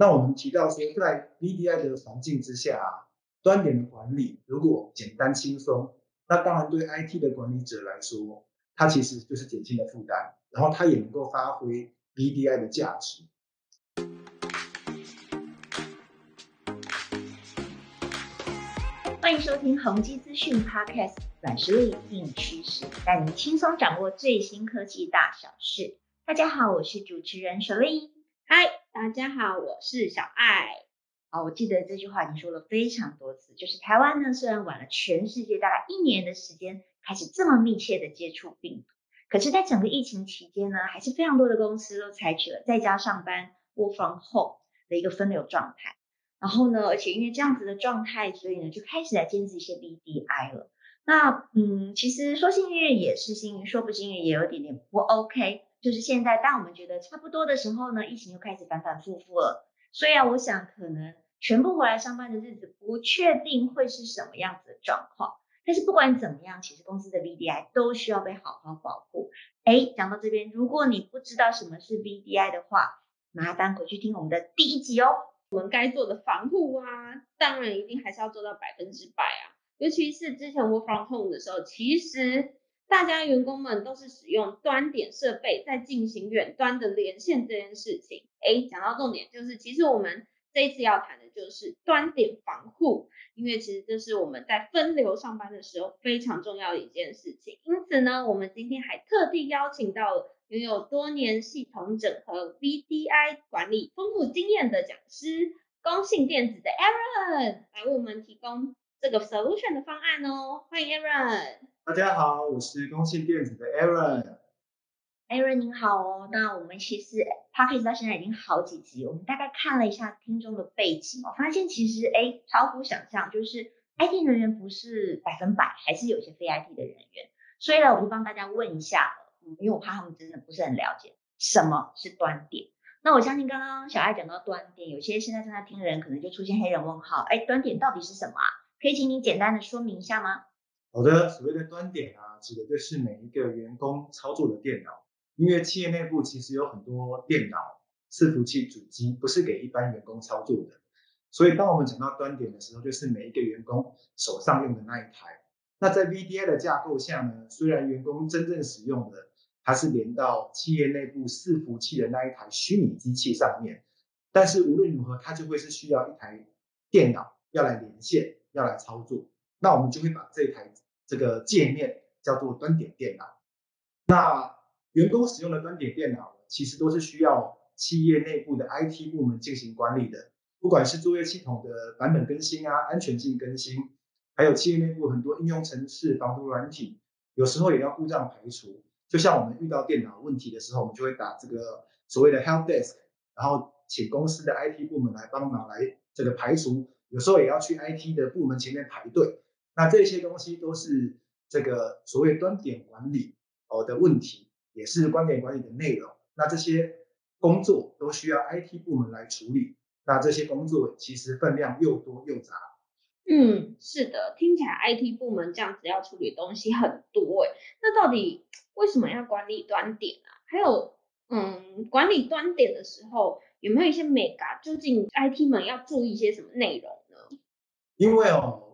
那我们提到说，在 VDI 的环境之下，端点的管理如果简单轻松，那当然对 IT 的管理者来说，它其实就是减轻了负担，然后它也能够发挥 VDI 的价值。欢迎收听宏基资讯 Podcast，软实力硬趋势，带您轻松掌握最新科技大小事。大家好，我是主持人小丽。嗨，大家好，我是小爱。好，我记得这句话已经说了非常多次，就是台湾呢，虽然晚了全世界大概一年的时间，开始这么密切的接触病毒，可是，在整个疫情期间呢，还是非常多的公司都采取了在家上班 （work from home） 的一个分流状态。然后呢，而且因为这样子的状态，所以呢，就开始来兼职一些 BDI 了。那嗯，其实说幸运也是幸运，说不幸运也有点点不 OK。就是现在，当我们觉得差不多的时候呢，疫情又开始反反复复了。所以啊，我想可能全部回来上班的日子，不确定会是什么样子的状况。但是不管怎么样，其实公司的 VDI 都需要被好好保护。哎，讲到这边，如果你不知道什么是 VDI 的话，麻烦回去听我们的第一集哦。我们该做的防护啊，当然一定还是要做到百分之百啊。尤其是之前 Work from Home 的时候，其实。大家员工们都是使用端点设备在进行远端的连线这件事情。哎，讲到重点，就是其实我们这一次要谈的就是端点防护，因为其实这是我们在分流上班的时候非常重要的一件事情。因此呢，我们今天还特地邀请到了拥有多年系统整合 VDI 管理丰富经验的讲师，工信电子的 Aaron 来为我们提供这个 solution 的方案哦。欢迎 Aaron。大家好，我是工信电子的 Aaron。Aaron 您好哦，那我们其实 p a c k e 到现在已经好几集，我们大概看了一下听众的背景我，发现其实哎超乎想象，就是 IT 人员不是百分百，还是有一些非 IT 的人员。所以呢，我就帮大家问一下，嗯，因为我怕他们真的不是很了解什么是端点。那我相信刚刚小爱讲到端点，有些现在正在听的人可能就出现黑人问号，哎，端点到底是什么啊？可以请你简单的说明一下吗？好的，所谓的端点啊，指的就是每一个员工操作的电脑。因为企业内部其实有很多电脑、伺服器、主机，不是给一般员工操作的。所以当我们讲到端点的时候，就是每一个员工手上用的那一台。那在 VDI 的架构下呢，虽然员工真正使用的它是连到企业内部伺服器的那一台虚拟机器上面，但是无论如何，它就会是需要一台电脑要来连线，要来操作。那我们就会把这台这个界面叫做端点电脑。那员工使用的端点电脑，其实都是需要企业内部的 IT 部门进行管理的。不管是作业系统的版本更新啊、安全性更新，还有企业内部很多应用程式、防毒软体，有时候也要故障排除。就像我们遇到电脑问题的时候，我们就会打这个所谓的 Help Desk，然后请公司的 IT 部门来帮忙来这个排除。有时候也要去 IT 的部门前面排队。那这些东西都是这个所谓端点管理哦的问题，也是端点管理的内容。那这些工作都需要 IT 部门来处理。那这些工作其实分量又多又杂。嗯，是的，听起来 IT 部门这样子要处理东西很多哎。那到底为什么要管理端点啊？还有，嗯，管理端点的时候有没有一些美感？究竟 IT 们要注意一些什么内容？因为哦。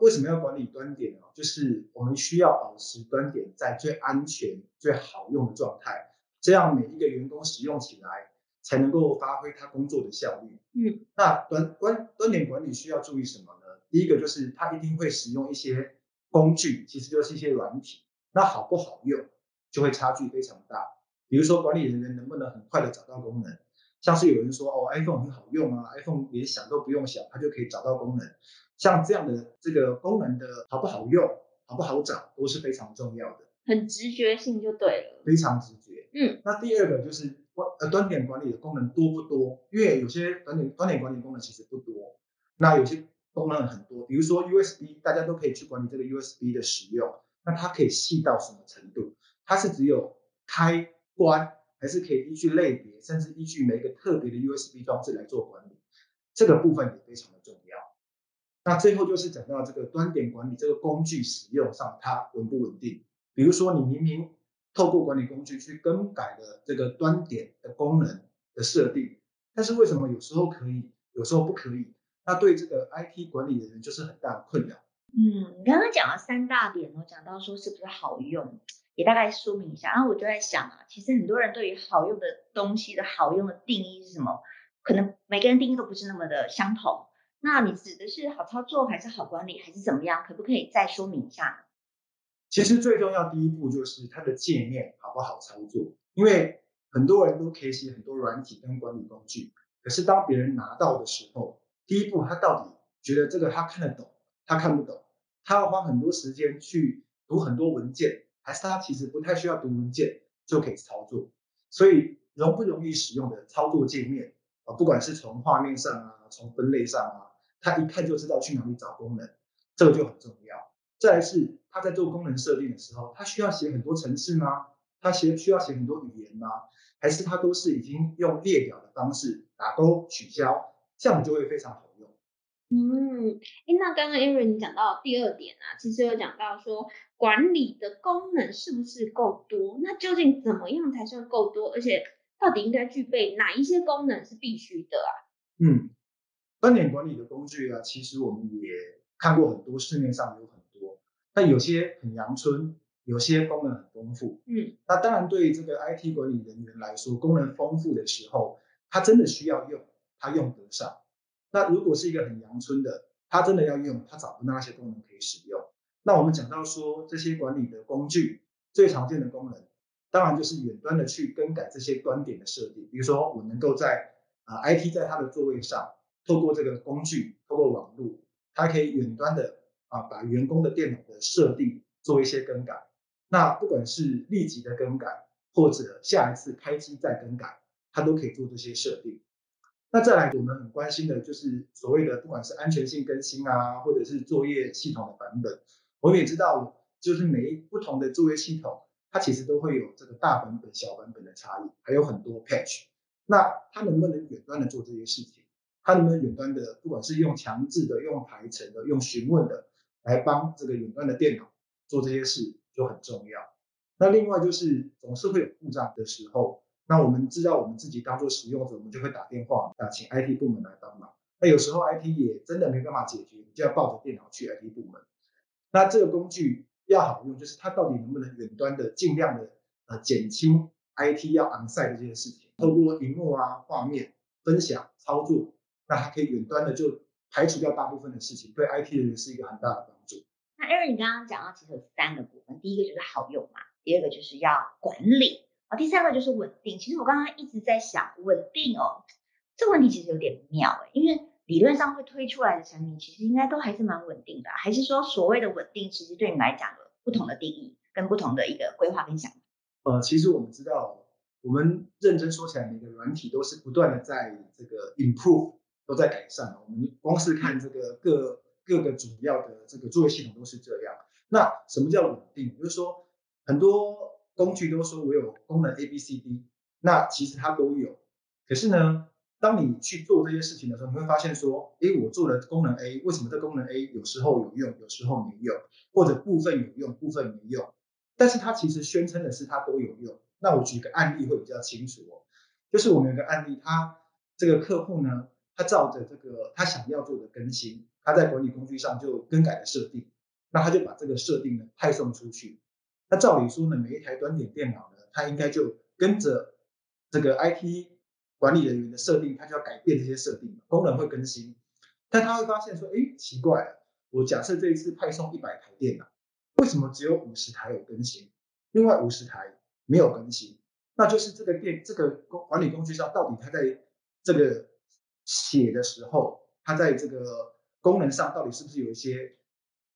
为什么要管理端点呢？就是我们需要保持端点在最安全、最好用的状态，这样每一个员工使用起来才能够发挥他工作的效率。嗯，那端端端点管理需要注意什么呢？第一个就是他一定会使用一些工具，其实就是一些软体，那好不好用就会差距非常大。比如说管理人员能不能很快的找到功能，像是有人说哦，iPhone 很好用啊，iPhone 连想都不用想，它就可以找到功能。像这样的这个功能的好不好用、好不好找，都是非常重要的。很直觉性就对了，非常直觉。嗯，那第二个就是端呃端点管理的功能多不多？因为有些端点端点管理功能其实不多，那有些功能很多。比如说 USB，大家都可以去管理这个 USB 的使用，那它可以细到什么程度？它是只有开关，还是可以依据类别，甚至依据每一个特别的 USB 装置来做管理？这个部分也非常的重要。那最后就是讲到这个端点管理这个工具使用上，它稳不稳定？比如说你明明透过管理工具去更改了这个端点的功能的设定，但是为什么有时候可以，有时候不可以？那对这个 IT 管理的人就是很大的困扰。嗯，你刚刚讲了三大点哦，讲到说是不是好用，也大概说明一下。然后我就在想啊，其实很多人对于好用的东西的好用的定义是什么？可能每个人定义都不是那么的相同。那你指的是好操作，还是好管理，还是怎么样？可不可以再说明一下呢？其实最重要第一步就是它的界面好不好操作，因为很多人都可以写很多软体跟管理工具，可是当别人拿到的时候，第一步他到底觉得这个他看得懂，他看不懂，他要花很多时间去读很多文件，还是他其实不太需要读文件就可以操作？所以容不容易使用的操作界面啊，不管是从画面上啊，从分类上啊，他一看就知道去哪里找功能，这个就很重要。再来是他在做功能设定的时候，他需要写很多程式吗？他写需要写很多语言吗？还是他都是已经用列表的方式打勾取消，这样就会非常好。嗯，哎，那刚刚 Aaron 你讲到第二点啊，其实有讲到说管理的功能是不是够多？那究竟怎么样才算够多？而且到底应该具备哪一些功能是必须的啊？嗯，端点管理的工具啊，其实我们也看过很多，市面上有很多。但有些很阳春，有些功能很丰富。嗯，那当然对于这个 IT 管理人员来说，功能丰富的时候，他真的需要用，他用得上。那如果是一个很阳春的，他真的要用，他找不到那些功能可以使用。那我们讲到说这些管理的工具最常见的功能，当然就是远端的去更改这些端点的设定。比如说我能够在啊 IT 在他的座位上，透过这个工具，透过网络，它可以远端的。啊，把员工的电脑的设定做一些更改，那不管是立即的更改，或者下一次开机再更改，它都可以做这些设定。那再来，我们很关心的就是所谓的不管是安全性更新啊，或者是作业系统的版本。我们也知道，就是每一不同的作业系统，它其实都会有这个大版本、小版本的差异，还有很多 patch。那它能不能远端的做这些事情？它能不能远端的，不管是用强制的、用排程的、用询问的？来帮这个远端的电脑做这些事就很重要。那另外就是总是会有故障的时候，那我们知道我们自己当做使用者，我们就会打电话啊，请 IT 部门来帮忙。那有时候 IT 也真的没办法解决，你就要抱着电脑去 IT 部门。那这个工具要好用，就是它到底能不能远端的尽量的呃减轻 IT 要 onsite 的这件事情，透过屏幕啊、画面分享操作，那它可以远端的就。排除掉大部分的事情，对 IT 的人是一个很大的帮助。那 Aaron，你刚刚讲到其实有三个部分，第一个就是好用嘛，第二个就是要管理啊，第三个就是稳定。其实我刚刚一直在想，稳定哦，这个问题其实有点妙哎，因为理论上会推出来的产品，其实应该都还是蛮稳定的，还是说所谓的稳定，其实对你来讲有不同的定义跟不同的一个规划跟想法？呃，其实我们知道，我们认真说起来，每个软体都是不断的在这个 improve。都在改善我们光是看这个各各个主要的这个作业系统都是这样。那什么叫稳定？就是说很多工具都说我有功能 A、B、C、D，那其实它都有。可是呢，当你去做这些事情的时候，你会发现说，哎，我做了功能 A，为什么这功能 A 有时候有用，有时候没用，或者部分有用，部分没用？但是它其实宣称的是它都有用。那我举个案例会比较清楚哦，就是我们有个案例，他这个客户呢。他照着这个他想要做的更新，他在管理工具上就更改了设定，那他就把这个设定呢派送出去。那照理说呢，每一台端点电脑呢，它应该就跟着这个 IT 管理人员的设定，它就要改变这些设定，功能会更新。但他会发现说，哎，奇怪了，我假设这一次派送一百台电脑，为什么只有五十台有更新，另外五十台没有更新？那就是这个电这个工管理工具上到底它在这个。写的时候，它在这个功能上到底是不是有一些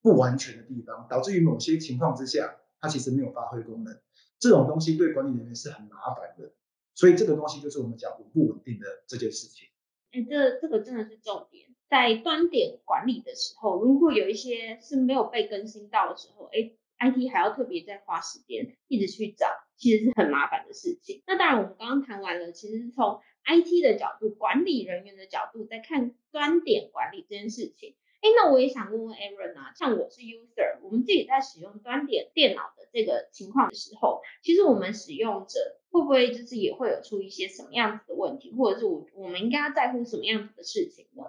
不完全的地方，导致于某些情况之下，它其实没有发挥功能。这种东西对管理人员是很麻烦的，所以这个东西就是我们讲不稳定的这件事情。哎，这这个真的是重点，在端点管理的时候，如果有一些是没有被更新到的时候，哎，IT 还要特别再花时间一直去找，其实是很麻烦的事情。那当然，我们刚刚谈完了，其实从 IT 的角度，管理人员的角度，在看端点管理这件事情。哎，那我也想问问 Aaron 啊，像我是 user，我们自己在使用端点电脑的这个情况的时候，其实我们使用者会不会就是也会有出一些什么样子的问题，或者是我我们应该要在乎什么样子的事情呢？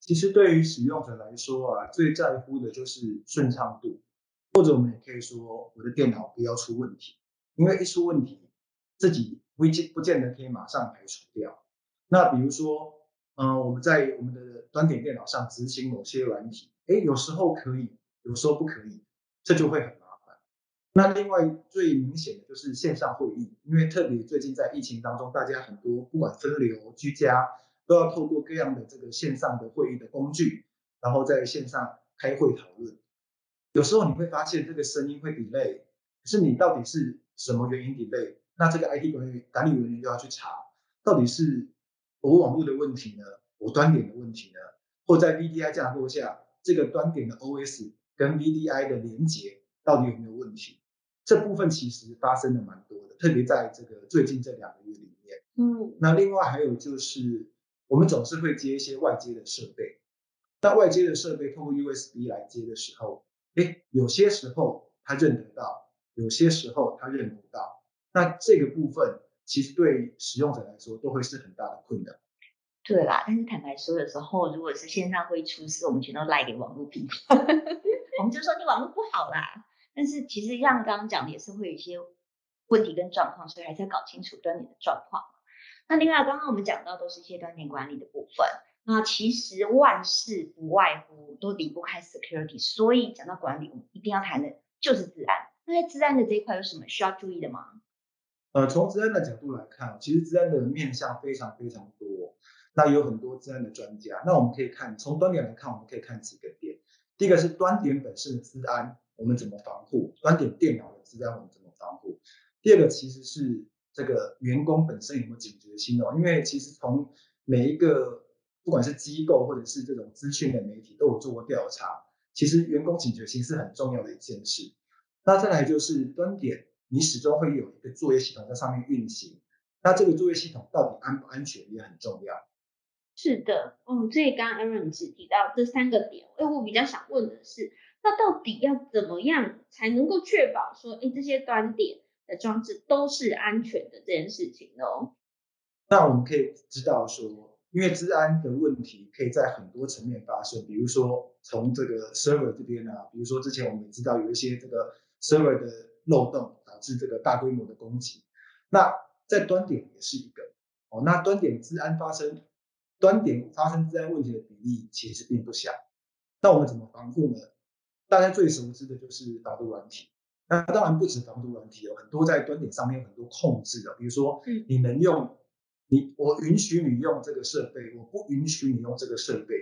其实对于使用者来说啊，最在乎的就是顺畅度，或者我们也可以说，我的电脑不要出问题，因为一出问题，自己不见不见得可以马上排除掉。那比如说，嗯，我们在我们的端点电脑上执行某些软体，哎，有时候可以，有时候不可以，这就会很麻烦。那另外最明显的就是线上会议，因为特别最近在疫情当中，大家很多不管分流、居家。都要透过各样的这个线上的会议的工具，然后在线上开会讨论。有时候你会发现这个声音会 delay，可是你到底是什么原因 delay？那这个 IT 管理管理人员就要去查，到底是我网络的问题呢？我端点的问题呢？或在 VDI 架构下，这个端点的 OS 跟 VDI 的连接到底有没有问题？这部分其实发生的蛮多的，特别在这个最近这两个月里面。嗯，那另外还有就是。我们总是会接一些外接的设备，那外接的设备通过 USB 来接的时候，哎，有些时候它认得到，有些时候它认不到。那这个部分其实对使用者来说都会是很大的困难。对啦，但是坦白说的时候，如果是线上会出事，我们全都赖给网络平台，我们就说你网络不好啦。但是其实像刚刚讲的，也是会有一些问题跟状况，所以还是要搞清楚端点的状况。那另外，刚刚我们讲到都是一些端点管理的部分。那其实万事不外乎都离不开 security，所以讲到管理，我们一定要谈的就是治安。那在治安的这一块有什么需要注意的吗？呃，从治安的角度来看，其实治安的面向非常非常多。那有很多治安的专家。那我们可以看，从端点来看，我们可以看几个点。第一个是端点本身的治安，我们怎么防护？端点电脑的治安，我们怎么防护？第二个其实是。这个员工本身有没有警觉心哦？因为其实从每一个不管是机构或者是这种资讯的媒体都有做过调查，其实员工警觉心是很重要的一件事。那再来就是端点，你始终会有一个作业系统在上面运行，那这个作业系统到底安不安全也很重要。是的，嗯，所以刚刚 Aaron 只提到这三个点，哎，我比较想问的是，那到底要怎么样才能够确保说，哎，这些端点？的装置都是安全的这件事情哦。那我们可以知道说，因为治安的问题可以在很多层面发生，比如说从这个 server 这边啊，比如说之前我们也知道有一些这个 server 的漏洞导致这个大规模的攻击。那在端点也是一个哦，那端点治安发生，端点发生治安问题的比例其实并不小。那我们怎么防护呢？大家最熟知的就是防毒软体。那当然不止防毒软体有很多在端点上面有很多控制的，比如说，你能用你我允许你用这个设备，我不允许你用这个设备，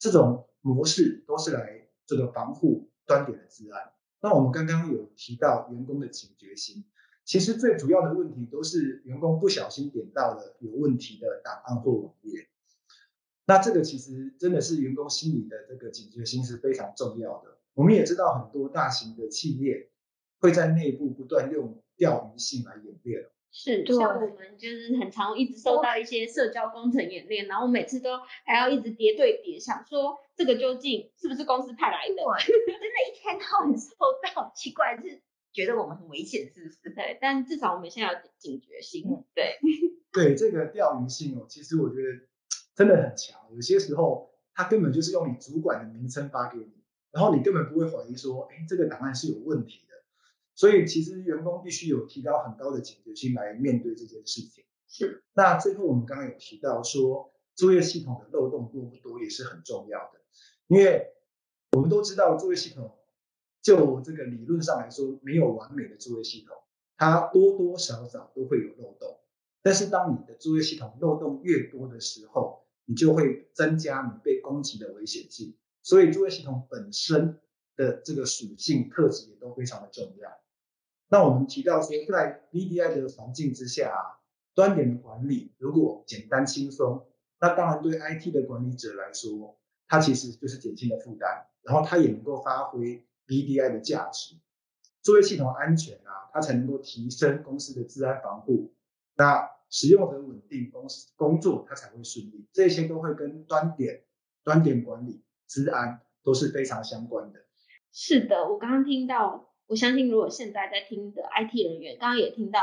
这种模式都是来这个防护端点的治安。那我们刚刚有提到员工的警觉心，其实最主要的问题都是员工不小心点到了有问题的档案或网页。那这个其实真的是员工心里的这个警觉心是非常重要的。我们也知道很多大型的企业。会在内部不断用钓鱼信来演练是像我们就是很常一直收到一些社交工程演练，然后每次都还要一直叠对叠，想说这个究竟是不是公司派来的？真的，一天到晚收到，奇怪是觉得我们很危险，是不是？对，但至少我们现在有警觉性。对，对这个钓鱼性哦，其实我觉得真的很强。有些时候他根本就是用你主管的名称发给你，然后你根本不会怀疑说，哎，这个档案是有问题的。所以其实员工必须有提高很高的警觉性来面对这件事情。是。那最后我们刚刚有提到说，作业系统的漏洞多不多也是很重要的，因为我们都知道作业系统，就这个理论上来说，没有完美的作业系统，它多多少少都会有漏洞。但是当你的作业系统漏洞越多的时候，你就会增加你被攻击的危险性。所以作业系统本身的这个属性特质也都非常的重要。那我们提到说，在 VDI 的环境之下啊，端点的管理如果简单轻松，那当然对 IT 的管理者来说，它其实就是减轻了负担，然后它也能够发挥 VDI 的价值。作业系统安全啊，它才能够提升公司的治安防护，那使用者稳定，公司工作它才会顺利。这些都会跟端点、端点管理、治安都是非常相关的。是的，我刚刚听到，我相信如果现在在听的 IT 人员，刚刚也听到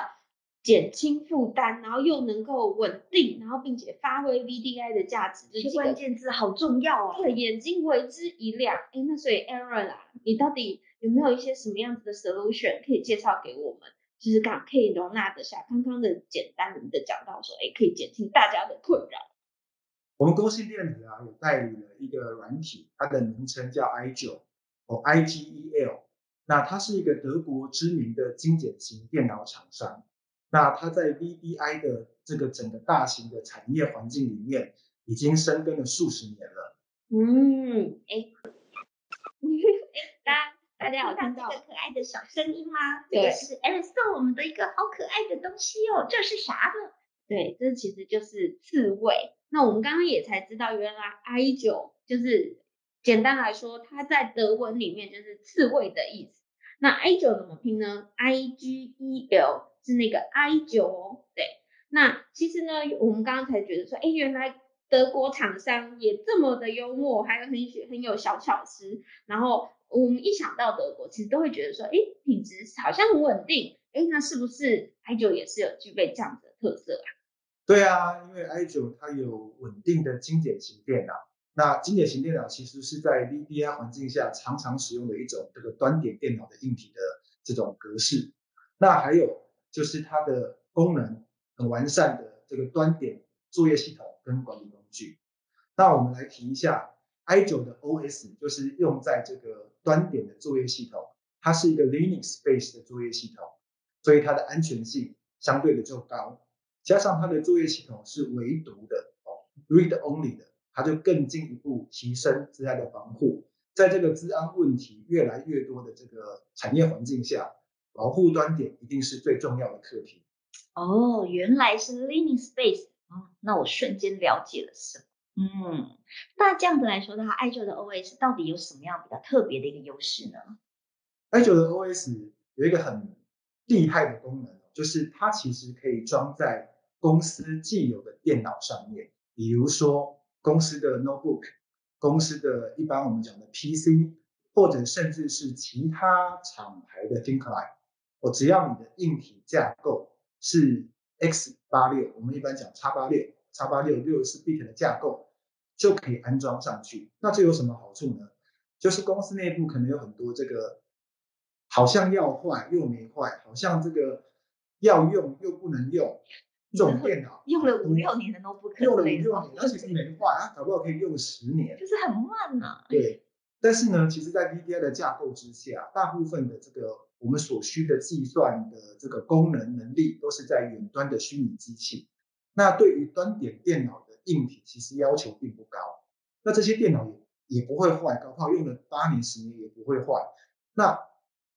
减轻负担，然后又能够稳定，然后并且发挥 VDI 的价值，这关键字好重要哦。对，眼睛为之一亮。哎，那所以 Aaron 啊，你到底有没有一些什么样子的 solution 可以介绍给我们？就是刚可以容纳得下刚刚的简单的讲到说，哎，可以减轻大家的困扰。我们公司电子啊，有代理了一个软体，它的名称叫 i 九哦 IGEL。那它是一个德国知名的精简型电脑厂商。那它在 VDI 的这个整个大型的产业环境里面，已经深耕了数十年了。嗯，哎，大家 大家有听到这个可爱的小声音吗？对这个是 Aaron 送我们的一个好可爱的东西哦。这是啥呢？对，这其实就是刺猬。那我们刚刚也才知道，原来 I 九就是简单来说，它在德文里面就是刺猬的意思。那 I 九怎么拼呢？I G E L 是那个 I 九哦。对，那其实呢，我们刚刚才觉得说，哎，原来德国厂商也这么的幽默，还有很学很有小巧思。然后我们一想到德国，其实都会觉得说，哎，品质好像很稳定。哎，那是不是 I 九也是有具备这样子的特色啊？对啊，因为 i 九它有稳定的精简型电脑。那经典型电脑其实是在 VDI 环境下常常使用的一种这个端点电脑的硬体的这种格式。那还有就是它的功能很完善的这个端点作业系统跟管理工具。那我们来提一下 i 九的 OS，就是用在这个端点的作业系统，它是一个 Linux base 的作业系统，所以它的安全性相对的就高。加上它的作业系统是唯独的哦，read only 的，它就更进一步提升治安的防护。在这个治安问题越来越多的这个产业环境下，保护端点一定是最重要的课题。哦，原来是 Leaning Space，嗯，那我瞬间了解了什么。嗯，那这样子来说的话，爱九的 OS 到底有什么样比较特别的一个优势呢？i 九的 OS 有一个很厉害的功能，就是它其实可以装在公司既有的电脑上面，比如说公司的 notebook、公司的一般我们讲的 PC，或者甚至是其他厂牌的 ThinkLine。哦，只要你的硬体架构是 x 八六，我们一般讲 x 八六、x 八六六十四 bit 的架构，就可以安装上去。那这有什么好处呢？就是公司内部可能有很多这个好像要坏又没坏，好像这个要用又不能用这种电脑，用了五六年的 notebook 用了五之类的六年，而且是没坏，它搞不好可以用十年。就是很慢呐、对，但是呢，其实，在 VDI 的架构之下，大部分的这个我们所需的计算的这个功能能力，都是在远端的虚拟机器。那对于端点电脑的硬体，其实要求并不高。那这些电脑也也不会坏，搞不好用了八年、十年也不会坏。那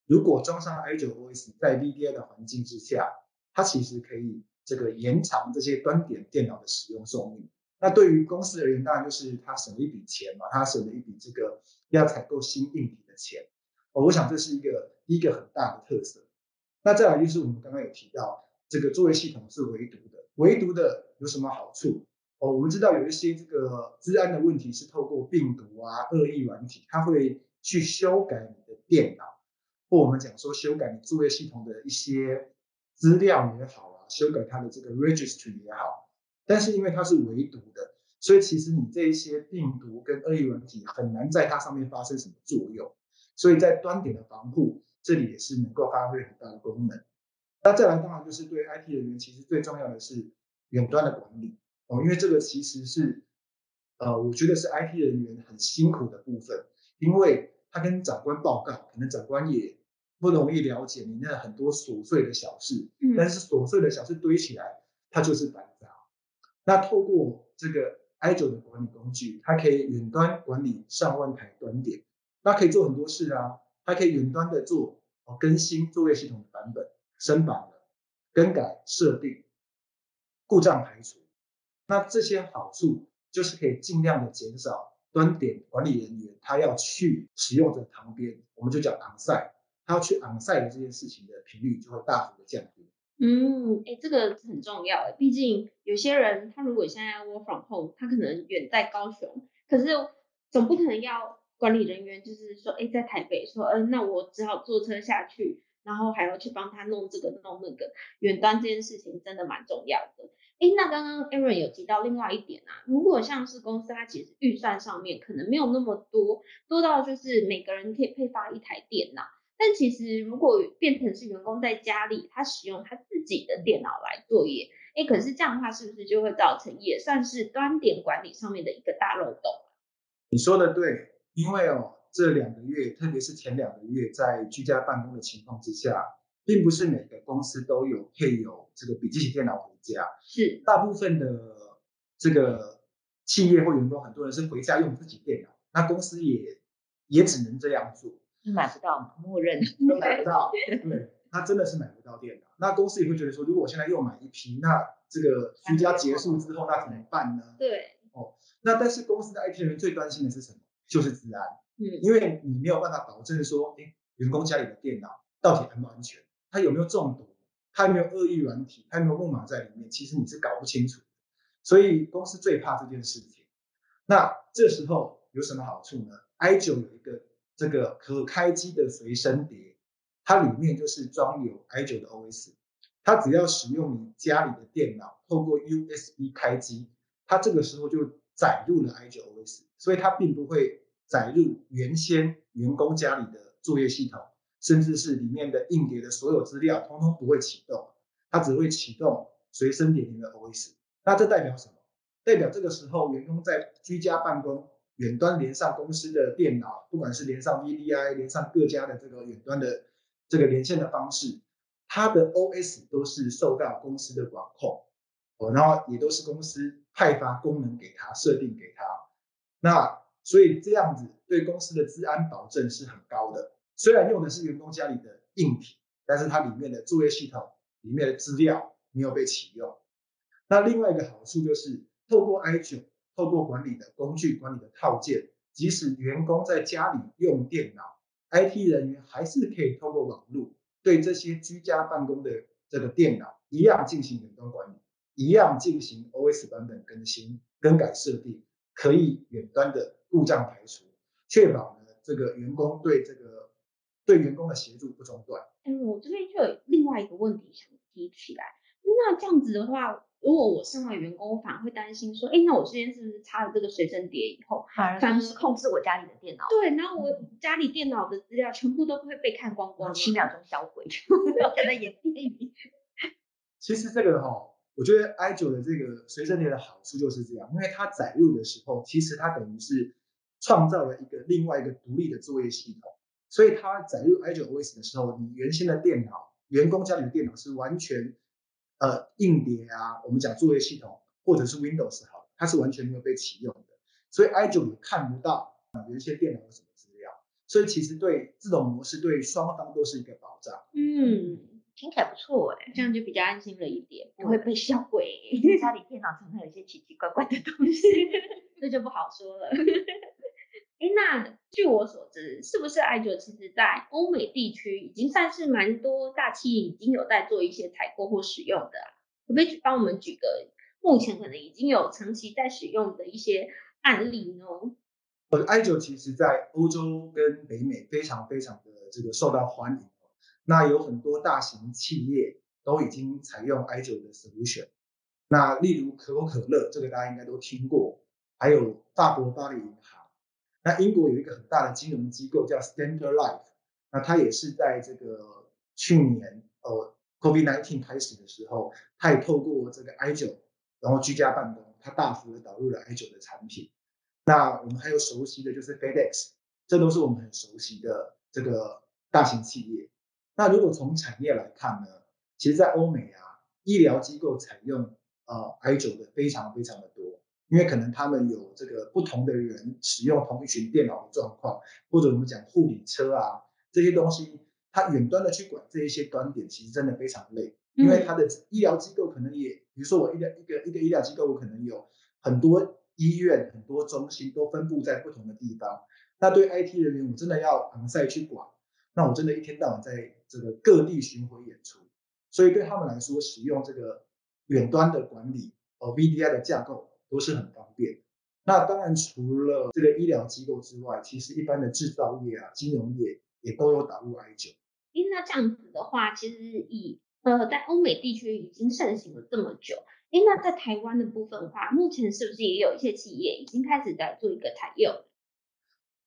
如果装上 i9 OS，在 VDI 的环境之下，它其实可以这个延长这些端点电脑的使用寿命。那对于公司而言，当然就是它省了一笔钱嘛，它省了一笔这个要采购新硬体的钱。哦，我想这是一个一个很大的特色。那再来就是我们刚刚有提到，这个作业系统是唯独的，唯独的有什么好处？哦，我们知道有一些这个治安的问题是透过病毒啊、恶意软体，它会去修改你的电脑，或我们讲说修改你作业系统的一些资料也好，修改它的这个 registry 也好。但是因为它是唯独的，所以其实你这一些病毒跟恶意软体很难在它上面发生什么作用。所以在端点的防护，这里也是能够发挥很大的功能。那再来，当然就是对 IT 人员，其实最重要的是远端的管理哦，因为这个其实是，呃，我觉得是 IT 人员很辛苦的部分，因为他跟长官报告，可能长官也不容易了解你那很多琐碎的小事，嗯但是琐碎的小事堆起来，它就是繁杂。那透过这个 i9 的管理工具，它可以远端管理上万台端点，那可以做很多事啊，它可以远端的做哦更新作业系统的版本、升版的、更改设定、故障排除。那这些好处就是可以尽量的减少端点管理人员他要去使用者旁边，我们就讲 onsite，他要去 onsite 这件事情的频率就会大幅的降低。嗯，哎，这个很重要哎，毕竟有些人他如果现在 work from home，他可能远在高雄，可是总不可能要管理人员就是说，哎，在台北说，嗯，那我只好坐车下去，然后还要去帮他弄这个弄那个，远端这件事情真的蛮重要的。哎，那刚刚 Aaron 有提到另外一点啊，如果像是公司它其实预算上面可能没有那么多，多到就是每个人可以配发一台电脑，但其实如果变成是员工在家里他使用他自己的电脑来作业，哎，可是这样的话是不是就会造成也算是端点管理上面的一个大漏洞？你说的对。因为哦，这两个月，特别是前两个月，在居家办公的情况之下，并不是每个公司都有配有这个笔记型电脑回家。是，大部分的这个企业或员工，很多人是回家用自己电脑，那公司也也只能这样做。买不到嘛，默认都 买不到。对，他真的是买不到电脑。那公司也会觉得说，如果我现在又买一批，那这个居家结束之后，那怎么办呢？对。哦，那但是公司的 IT 人员最担心的是什么？就是治安，嗯，因为你没有办法保证说，哎，员工家里的电脑到底安不安全，他有没有中毒，他有没有恶意软体，他有没有木马在里面，其实你是搞不清楚。所以公司最怕这件事情。那这时候有什么好处呢？i 九有一个这个可开机的随身碟，它里面就是装有 i9 的 OS，它只要使用你家里的电脑，透过 USB 开机，它这个时候就载入了 i9 OS，所以它并不会。载入原先员工家里的作业系统，甚至是里面的硬碟的所有资料，通通不会启动，它只会启动随身碟里的 OS。那这代表什么？代表这个时候员工在居家办公，远端连上公司的电脑，不管是连上 VDI，连上各家的这个远端的这个连线的方式，它的 OS 都是受到公司的管控，哦，然后也都是公司派发功能给他，设定给他，那。所以这样子对公司的治安保证是很高的。虽然用的是员工家里的硬体，但是它里面的作业系统里面的资料没有被启用。那另外一个好处就是，透过 i9，透过管理的工具、管理的套件，即使员工在家里用电脑，IT 人员还是可以透过网络对这些居家办公的这个电脑一样进行远端管理，一样进行 OS 版本更新、更改设定，可以远端的。故障排除，确保呢这个员工对这个对员工的协助不中断。哎，我这边就有另外一个问题想提起来，那这样子的话，如果我身为员工，我反而会担心说，哎，那我之前是不是插了这个随身碟以后，反而是控制我家里的电脑？对，然后我家里电脑的资料全部都会被看光光，七秒钟销毁，可能也其实这个哈。我觉得 i9 的这个随身碟的好处就是这样，因为它载入的时候，其实它等于是创造了一个另外一个独立的作业系统，所以它载入 i9 OS 的时候，你原先的电脑、员工家里的电脑是完全呃硬碟啊，我们讲作业系统或者是 Windows 好，它是完全没有被启用的，所以 i9 也看不到有一些电脑有什么资料，所以其实对这种模式对双方都是一个保障。嗯。听起来不错哎，这样就比较安心了一点，不会被销毁。家里电脑常常有一些奇奇怪怪的东西，这就不好说了。哎，那据我所知，是不是 i 九其实在欧美地区已经算是蛮多大企业已经有在做一些采购或使用的？可不可以帮我们举个目前可能已经有长期在使用的一些案例呢？呃，i 九其实在欧洲跟北美非常非常的这个受到欢迎。那有很多大型企业都已经采用 i9 的 solution。那例如可口可乐，这个大家应该都听过，还有法国巴黎银行。那英国有一个很大的金融机构叫 Standard Life，那它也是在这个去年呃 COVID-19 开始的时候，它也透过这个 i9，然后居家办公，它大幅的导入了 i9 的产品。那我们还有熟悉的就是 FedEx，这都是我们很熟悉的这个大型企业。那如果从产业来看呢，其实，在欧美啊，医疗机构采用呃 i9 的非常非常的多，因为可能他们有这个不同的人使用同一群电脑的状况，或者我们讲护理车啊这些东西，它远端的去管这一些端点，其实真的非常累，因为他的医疗机构可能也，比如说我一个一个一个医疗机构，我可能有很多医院、很多中心都分布在不同的地方，那对 IT 人员，我真的要昂赛去管。那我真的一天到晚在这个各地巡回演出，所以对他们来说，使用这个远端的管理，呃，VDI 的架构都是很方便。那当然除了这个医疗机构之外，其实一般的制造业啊、金融业也都有导入 I 九。诶，那这样子的话，其实以呃在欧美地区已经盛行了这么久，诶，那在台湾的部分的话，目前是不是也有一些企业已经开始在做一个采用？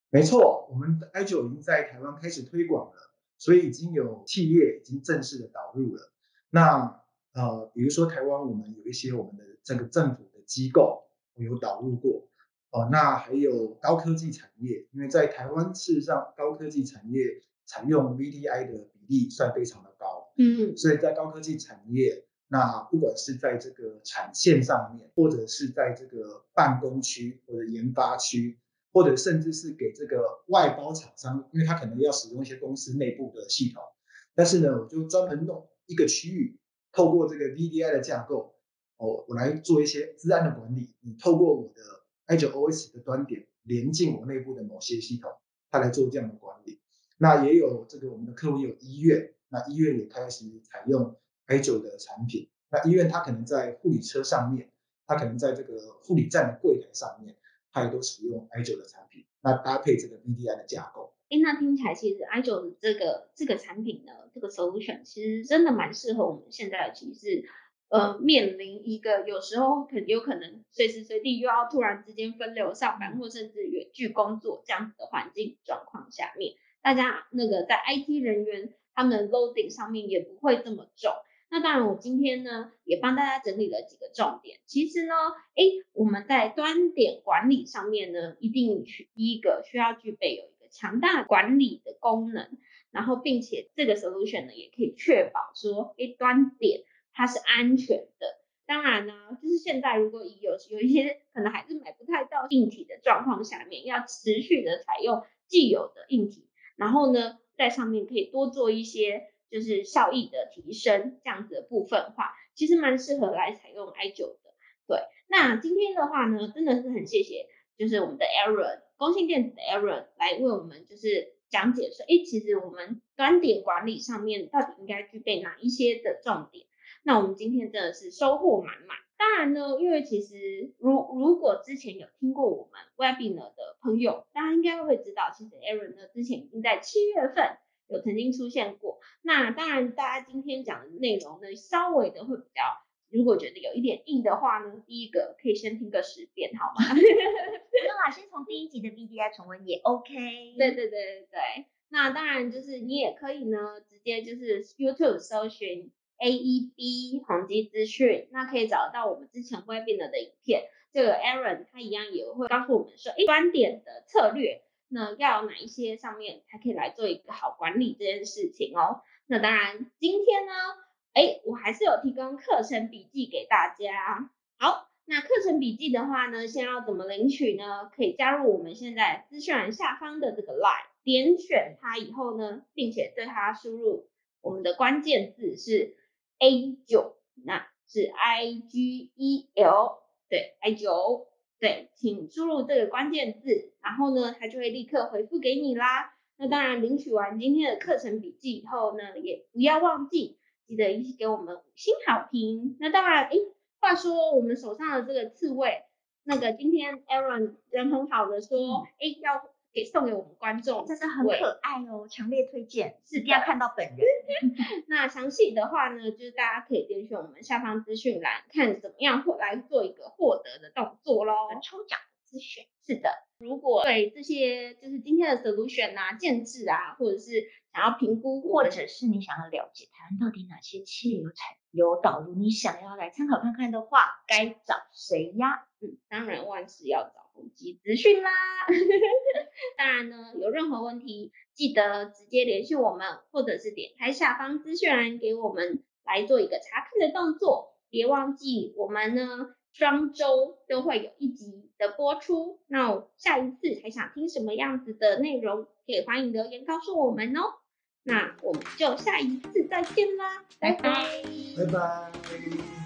没错，我们的 I 九已经在台湾开始推广了，所以已经有企业已经正式的导入了。那呃，比如说台湾，我们有一些我们的这个政府的机构有导入过，哦，那还有高科技产业，因为在台湾事实上高科技产业采用 VDI 的比例算非常的高，嗯。所以在高科技产业，那不管是在这个产线上面，或者是在这个办公区或者研发区，或者甚至是给这个外包厂商，因为他可能要使用一些公司内部的系统，但是呢，我就专门弄一个区域，透过这个 VDI 的架构，哦，我来做一些治安的管理。你透过我的 i 9 OS 的端点连进我内部的某些系统，它来做这样的管理。那也有这个我们的客户有医院，那医院也开始采用 i 9的产品。那医院它可能在护理车上面，它可能在这个护理站的柜台上面，它也都使用 i 9的产品。那搭配这个 VDI 的架构。诶，那听起来其实 i 九的这个这个产品呢，这个 solution 其实真的蛮适合我们现在其实呃面临一个有时候可有可能随时随地又要突然之间分流上班，或甚至远距工作这样子的环境状况下面，大家那个在 IT 人员他们的 loading 上面也不会这么重。那当然，我今天呢也帮大家整理了几个重点。其实呢，诶，我们在端点管理上面呢，一定去第一个需要具备有一个强大管理的功能，然后并且这个 solution 呢也可以确保说，诶，端点它是安全的。当然呢，就是现在如果有有一些可能还是买不太到硬体的状况下面，要持续的采用既有的硬体，然后呢在上面可以多做一些。就是效益的提升这样子的部分话，其实蛮适合来采用 i 九的。对，那今天的话呢，真的是很谢谢，就是我们的 Aaron 工信电子的 Aaron 来为我们就是讲解说，诶，其实我们端点管理上面到底应该具备哪一些的重点。那我们今天真的是收获满满。当然呢，因为其实如如果之前有听过我们 Webinar 的朋友，大家应该会知道，其实 Aaron 呢之前已经在七月份。有曾经出现过，那当然，大家今天讲的内容呢，稍微的会比较，如果觉得有一点硬的话呢，第一个可以先听个十遍，好吗？那先从第一集的 BDI 重温也 OK。对对对对对，那当然就是你也可以呢，直接就是 YouTube 搜寻 AEB 宏基资讯，那可以找到我们之前 Webinar 的影片。这个 Aaron 他一样也会告诉我们说，哎，观点的策略。那要有哪一些上面才可以来做一个好管理这件事情哦？那当然，今天呢，哎，我还是有提供课程笔记给大家。好，那课程笔记的话呢，先要怎么领取呢？可以加入我们现在资讯栏下方的这个 line，点选它以后呢，并且对它输入我们的关键字是 A 九，那是 I G E L，对，I 九。对，请输入这个关键字，然后呢，它就会立刻回复给你啦。那当然，领取完今天的课程笔记以后呢，也不要忘记记得一起给我们五星好评。那当然，诶，话说我们手上的这个刺猬，那个今天 Aaron 人很好的说，诶，要给送给我们观众，真是很可爱哦，强烈推荐，是一定要看到本人。那详细的话呢，就是大家可以点选我们下方资讯栏，看怎么样获来做一个获得的动作喽。抽奖资讯是的，如果对这些就是今天的 solution 啊、建制啊，或者是想要评估，或者是你想要了解台湾到底哪些企业有采有导入，你想要来参考看看的话，该找谁呀？嗯，当然万事要找宏基资讯啦。当然呢，有任何问题。记得直接联系我们，或者是点开下方资讯栏给我们来做一个查看的动作。别忘记，我们呢双周都会有一集的播出。那下一次还想听什么样子的内容，可以欢迎留言告诉我们哦。那我们就下一次再见啦，拜拜，拜拜。